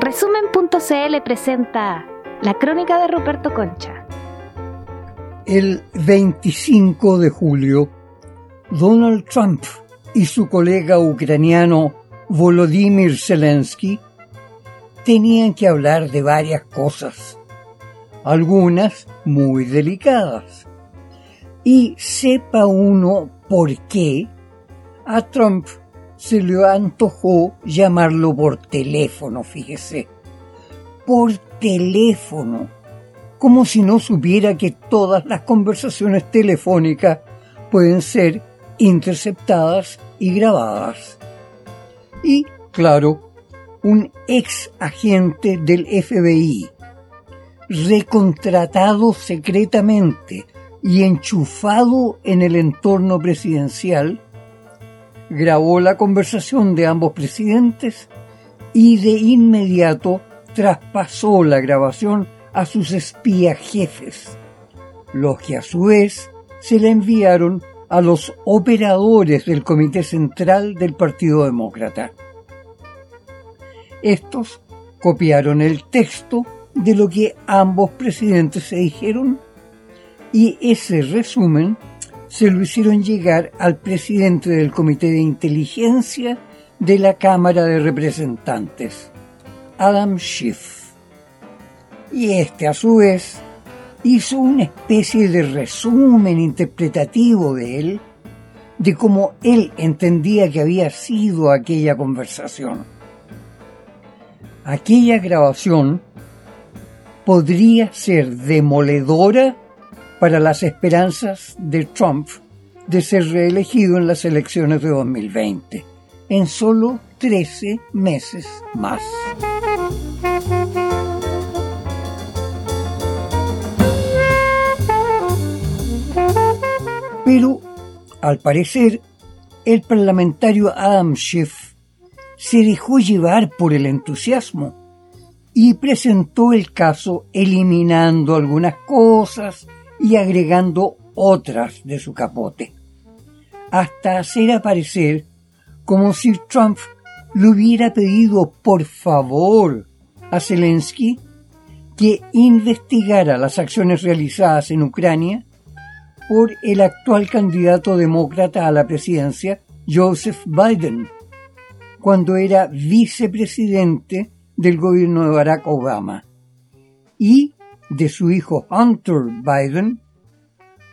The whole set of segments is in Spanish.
Resumen.cl presenta La crónica de Ruperto Concha. El 25 de julio, Donald Trump y su colega ucraniano Volodymyr Zelensky tenían que hablar de varias cosas, algunas muy delicadas. Y sepa uno por qué a Trump se le antojó llamarlo por teléfono, fíjese. Por teléfono. Como si no supiera que todas las conversaciones telefónicas pueden ser interceptadas y grabadas. Y, claro, un ex agente del FBI, recontratado secretamente y enchufado en el entorno presidencial, grabó la conversación de ambos presidentes y de inmediato traspasó la grabación a sus espías jefes, los que a su vez se la enviaron a los operadores del Comité Central del Partido Demócrata. Estos copiaron el texto de lo que ambos presidentes se dijeron y ese resumen se lo hicieron llegar al presidente del Comité de Inteligencia de la Cámara de Representantes, Adam Schiff. Y este, a su vez, hizo una especie de resumen interpretativo de él, de cómo él entendía que había sido aquella conversación. Aquella grabación podría ser demoledora para las esperanzas de Trump de ser reelegido en las elecciones de 2020, en solo 13 meses más. Pero, al parecer, el parlamentario Adam Schiff se dejó llevar por el entusiasmo y presentó el caso eliminando algunas cosas y agregando otras de su capote, hasta hacer aparecer como si Trump le hubiera pedido por favor a Zelensky que investigara las acciones realizadas en Ucrania por el actual candidato demócrata a la presidencia, Joseph Biden, cuando era vicepresidente del gobierno de Barack Obama, y de su hijo Hunter Biden,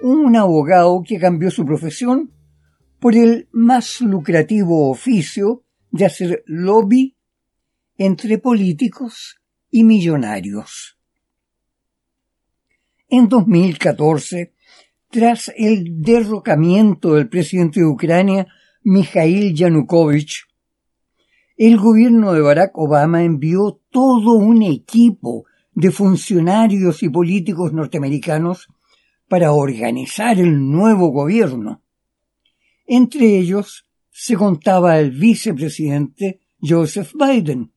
un abogado que cambió su profesión por el más lucrativo oficio de hacer lobby entre políticos y millonarios. En 2014, tras el derrocamiento del presidente de Ucrania, Mikhail Yanukovych, el gobierno de Barack Obama envió todo un equipo de funcionarios y políticos norteamericanos para organizar el nuevo gobierno. Entre ellos se contaba el vicepresidente Joseph Biden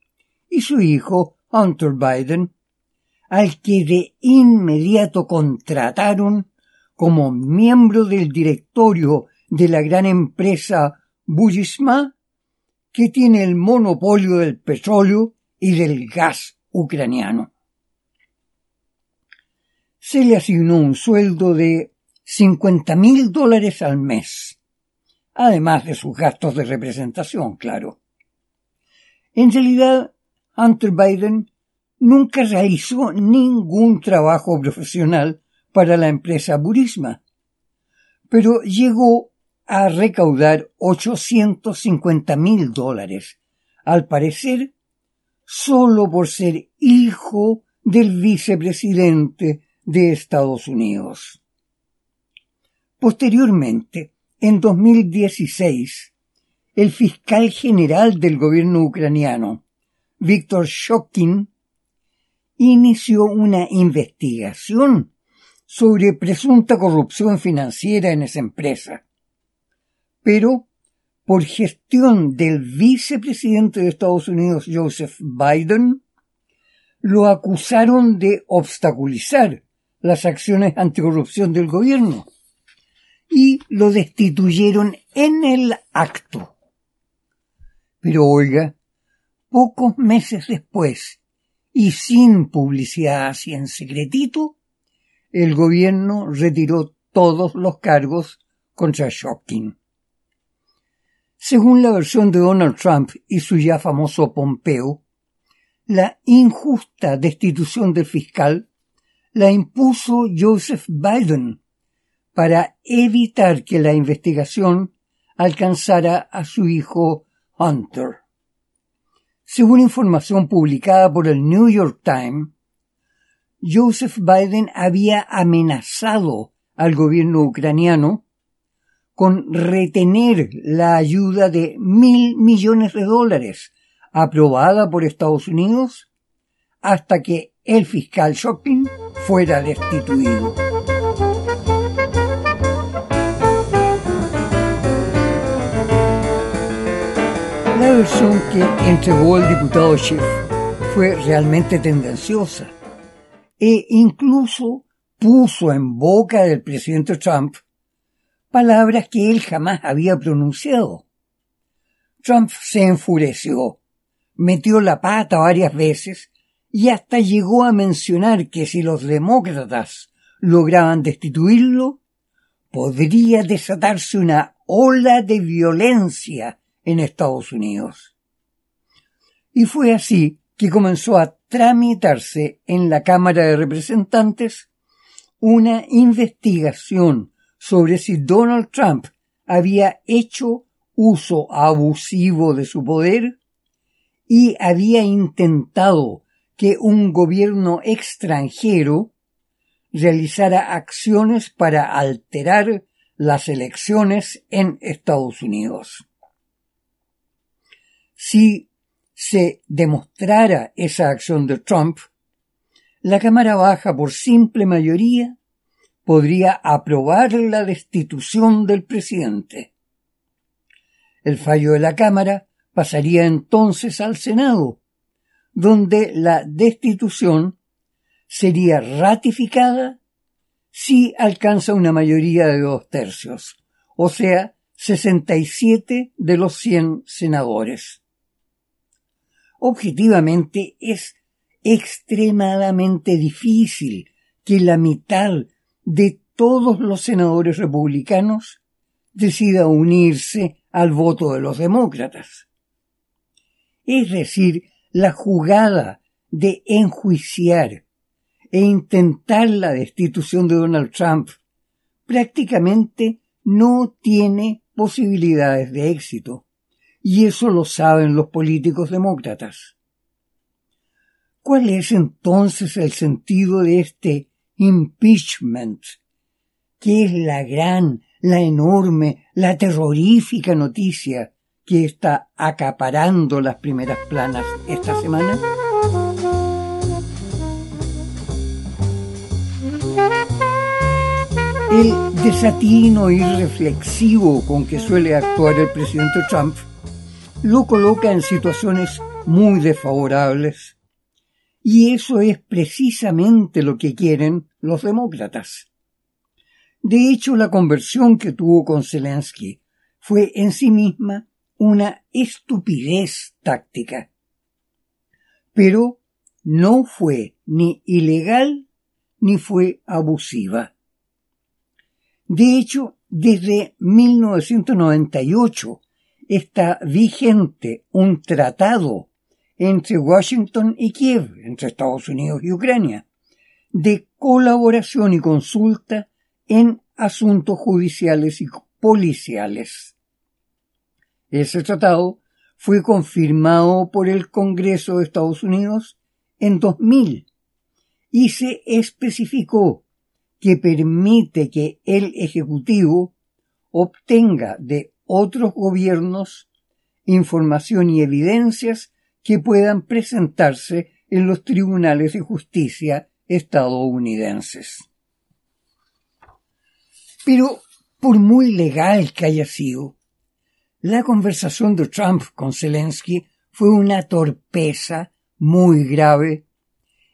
y su hijo Hunter Biden, al que de inmediato contrataron como miembro del directorio de la gran empresa Burisma, que tiene el monopolio del petróleo y del gas ucraniano se le asignó un sueldo de 50 mil dólares al mes, además de sus gastos de representación, claro. En realidad, Hunter Biden nunca realizó ningún trabajo profesional para la empresa Burisma, pero llegó a recaudar 850 mil dólares, al parecer solo por ser hijo del vicepresidente de Estados Unidos. Posteriormente, en 2016, el fiscal general del gobierno ucraniano, Víctor Shokin, inició una investigación sobre presunta corrupción financiera en esa empresa. Pero, por gestión del vicepresidente de Estados Unidos, Joseph Biden, lo acusaron de obstaculizar las acciones anticorrupción del gobierno y lo destituyeron en el acto. Pero oiga, pocos meses después, y sin publicidad así en secretito, el gobierno retiró todos los cargos contra Shocking. Según la versión de Donald Trump y su ya famoso Pompeo, la injusta destitución del fiscal la impuso Joseph Biden para evitar que la investigación alcanzara a su hijo Hunter. Según información publicada por el New York Times, Joseph Biden había amenazado al gobierno ucraniano con retener la ayuda de mil millones de dólares aprobada por Estados Unidos hasta que el fiscal Shopping fuera destituido. La versión que entregó el diputado Schiff fue realmente tendenciosa e incluso puso en boca del presidente Trump palabras que él jamás había pronunciado. Trump se enfureció, metió la pata varias veces y hasta llegó a mencionar que si los demócratas lograban destituirlo, podría desatarse una ola de violencia en Estados Unidos. Y fue así que comenzó a tramitarse en la Cámara de Representantes una investigación sobre si Donald Trump había hecho uso abusivo de su poder y había intentado que un gobierno extranjero realizara acciones para alterar las elecciones en Estados Unidos. Si se demostrara esa acción de Trump, la Cámara Baja por simple mayoría podría aprobar la destitución del presidente. El fallo de la Cámara pasaría entonces al Senado, donde la destitución sería ratificada si alcanza una mayoría de dos tercios, o sea, 67 de los 100 senadores. Objetivamente es extremadamente difícil que la mitad de todos los senadores republicanos decida unirse al voto de los demócratas. Es decir, la jugada de enjuiciar e intentar la destitución de Donald Trump prácticamente no tiene posibilidades de éxito, y eso lo saben los políticos demócratas. ¿Cuál es entonces el sentido de este impeachment, que es la gran, la enorme, la terrorífica noticia que está acaparando las primeras planas esta semana? El desatino irreflexivo con que suele actuar el presidente Trump lo coloca en situaciones muy desfavorables. Y eso es precisamente lo que quieren los demócratas. De hecho, la conversión que tuvo con Zelensky fue en sí misma una estupidez táctica. Pero no fue ni ilegal ni fue abusiva. De hecho, desde 1998 está vigente un tratado entre Washington y Kiev, entre Estados Unidos y Ucrania, de colaboración y consulta en asuntos judiciales y policiales. Ese tratado fue confirmado por el Congreso de Estados Unidos en 2000 y se especificó que permite que el Ejecutivo obtenga de otros gobiernos información y evidencias que puedan presentarse en los tribunales de justicia estadounidenses. Pero, por muy legal que haya sido, la conversación de Trump con Zelensky fue una torpeza muy grave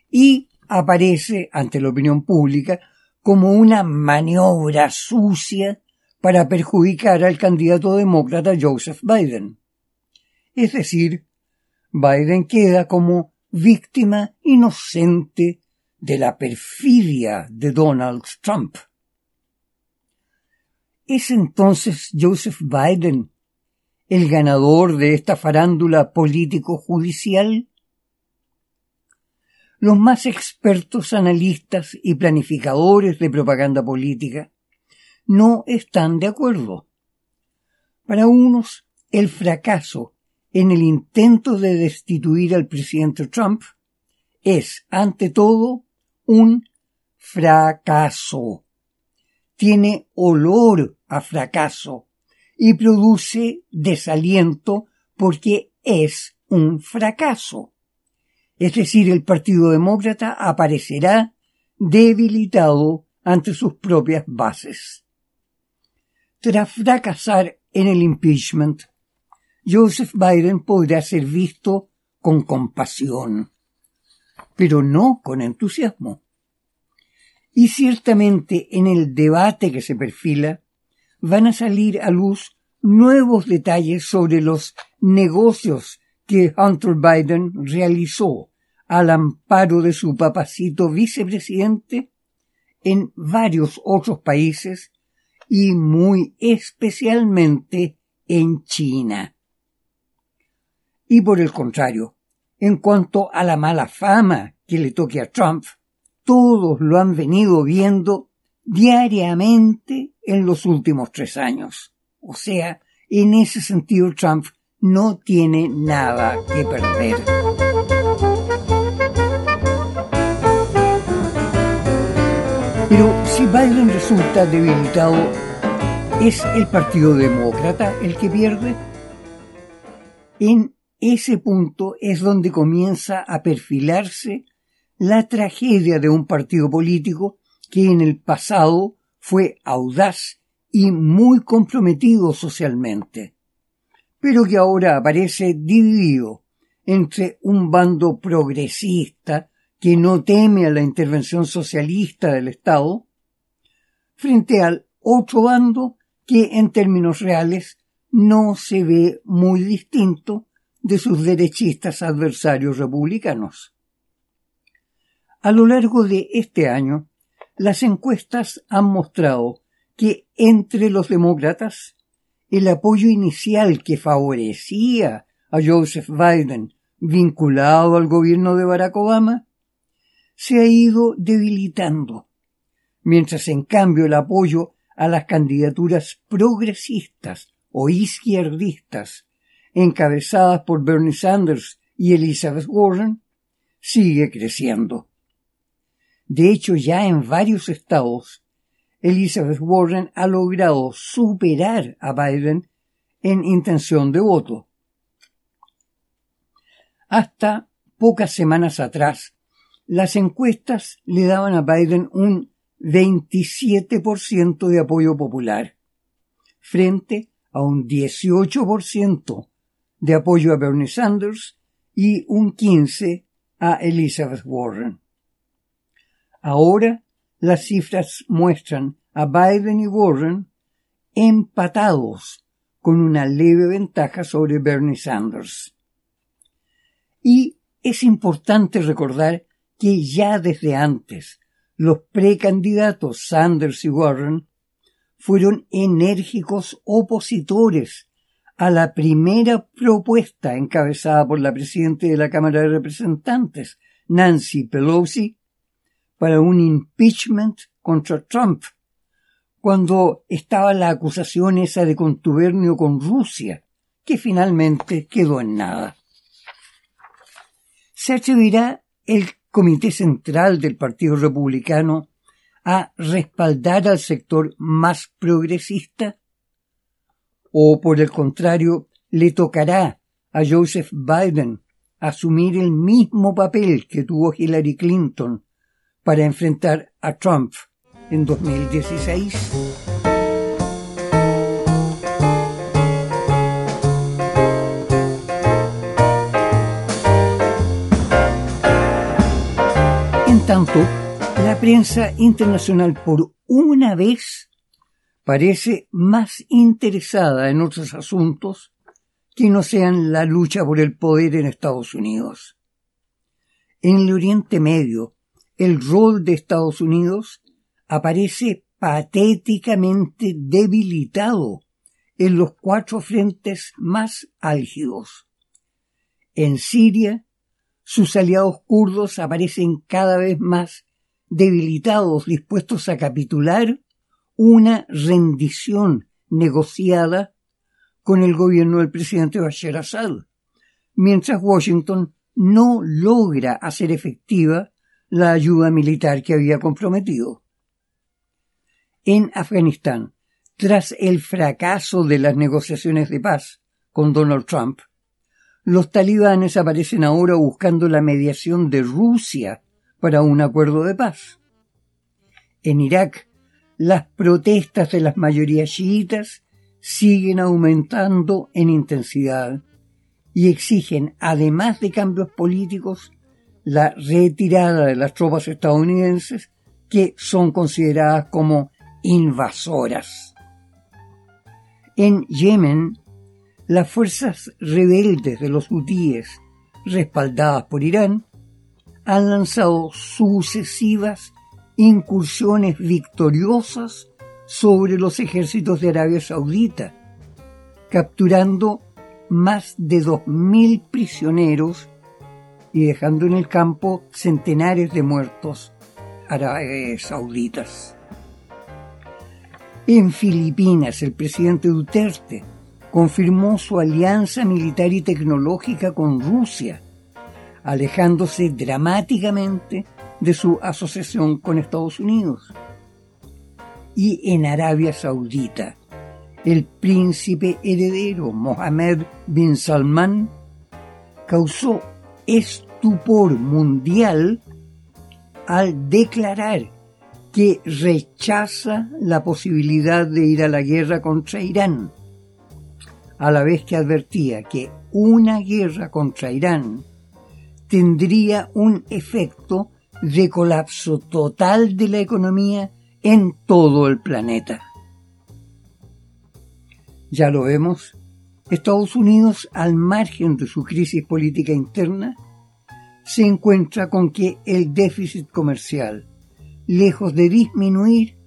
y aparece ante la opinión pública como una maniobra sucia para perjudicar al candidato demócrata Joseph Biden. Es decir, Biden queda como víctima inocente de la perfidia de Donald Trump. ¿Es entonces Joseph Biden el ganador de esta farándula político-judicial? Los más expertos analistas y planificadores de propaganda política no están de acuerdo. Para unos, el fracaso en el intento de destituir al presidente Trump es, ante todo, un fracaso. Tiene olor a fracaso y produce desaliento porque es un fracaso. Es decir, el Partido Demócrata aparecerá debilitado ante sus propias bases. Tras fracasar en el impeachment, Joseph Biden podrá ser visto con compasión, pero no con entusiasmo. Y ciertamente en el debate que se perfila, van a salir a luz nuevos detalles sobre los negocios que Hunter Biden realizó al amparo de su papacito vicepresidente en varios otros países y muy especialmente en China. Y por el contrario, en cuanto a la mala fama que le toque a Trump, todos lo han venido viendo diariamente en los últimos tres años. O sea, en ese sentido Trump no tiene nada que perder. Pero si Biden resulta debilitado, ¿es el Partido Demócrata el que pierde? En ese punto es donde comienza a perfilarse la tragedia de un partido político que en el pasado fue audaz y muy comprometido socialmente, pero que ahora aparece dividido entre un bando progresista que no teme a la intervención socialista del Estado, frente al otro bando que en términos reales no se ve muy distinto de sus derechistas adversarios republicanos. A lo largo de este año, las encuestas han mostrado que entre los demócratas el apoyo inicial que favorecía a Joseph Biden vinculado al gobierno de Barack Obama se ha ido debilitando, mientras en cambio el apoyo a las candidaturas progresistas o izquierdistas encabezadas por Bernie Sanders y Elizabeth Warren sigue creciendo. De hecho, ya en varios estados, Elizabeth Warren ha logrado superar a Biden en intención de voto. Hasta pocas semanas atrás, las encuestas le daban a Biden un 27% de apoyo popular, frente a un 18% de apoyo a Bernie Sanders y un 15% a Elizabeth Warren. Ahora las cifras muestran a Biden y Warren empatados con una leve ventaja sobre Bernie Sanders. Y es importante recordar que ya desde antes los precandidatos Sanders y Warren fueron enérgicos opositores a la primera propuesta encabezada por la presidenta de la Cámara de Representantes, Nancy Pelosi, para un impeachment contra Trump, cuando estaba la acusación esa de contubernio con Rusia, que finalmente quedó en nada. ¿Se atreverá el Comité Central del Partido Republicano a respaldar al sector más progresista? ¿O por el contrario, le tocará a Joseph Biden asumir el mismo papel que tuvo Hillary Clinton para enfrentar a Trump en 2016. En tanto, la prensa internacional por una vez parece más interesada en otros asuntos que no sean la lucha por el poder en Estados Unidos. En el Oriente Medio, el rol de Estados Unidos aparece patéticamente debilitado en los cuatro frentes más álgidos. En Siria, sus aliados kurdos aparecen cada vez más debilitados, dispuestos a capitular una rendición negociada con el gobierno del presidente Bashar Assad, mientras Washington no logra hacer efectiva la ayuda militar que había comprometido. En Afganistán, tras el fracaso de las negociaciones de paz con Donald Trump, los talibanes aparecen ahora buscando la mediación de Rusia para un acuerdo de paz. En Irak, las protestas de las mayorías chiitas siguen aumentando en intensidad y exigen, además de cambios políticos, la retirada de las tropas estadounidenses que son consideradas como invasoras. En Yemen, las fuerzas rebeldes de los hutíes, respaldadas por Irán, han lanzado sucesivas incursiones victoriosas sobre los ejércitos de Arabia Saudita, capturando más de dos mil prisioneros y dejando en el campo centenares de muertos árabes sauditas. En Filipinas, el presidente Duterte confirmó su alianza militar y tecnológica con Rusia, alejándose dramáticamente de su asociación con Estados Unidos. Y en Arabia Saudita, el príncipe heredero Mohammed bin Salman causó estupor mundial al declarar que rechaza la posibilidad de ir a la guerra contra Irán, a la vez que advertía que una guerra contra Irán tendría un efecto de colapso total de la economía en todo el planeta. Ya lo vemos, Estados Unidos, al margen de su crisis política interna, se encuentra con que el déficit comercial, lejos de disminuir,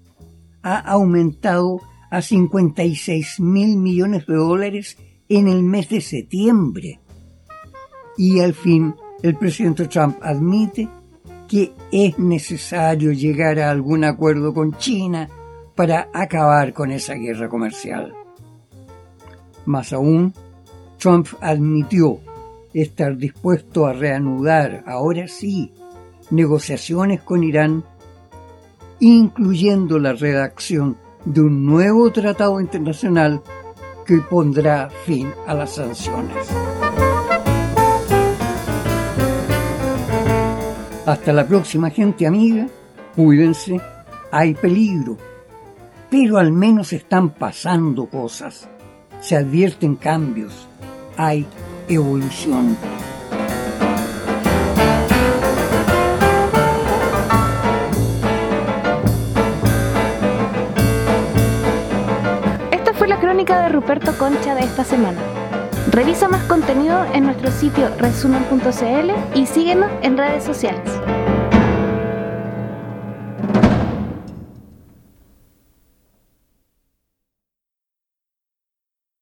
ha aumentado a 56 mil millones de dólares en el mes de septiembre. Y al fin el presidente Trump admite que es necesario llegar a algún acuerdo con China para acabar con esa guerra comercial. Más aún, Trump admitió estar dispuesto a reanudar, ahora sí, negociaciones con Irán, incluyendo la redacción de un nuevo tratado internacional que pondrá fin a las sanciones. Hasta la próxima gente amiga, cuídense, hay peligro, pero al menos están pasando cosas, se advierten cambios, hay evolución. Esta fue la crónica de Ruperto Concha de esta semana. Revisa más contenido en nuestro sitio resumen.cl y síguenos en redes sociales.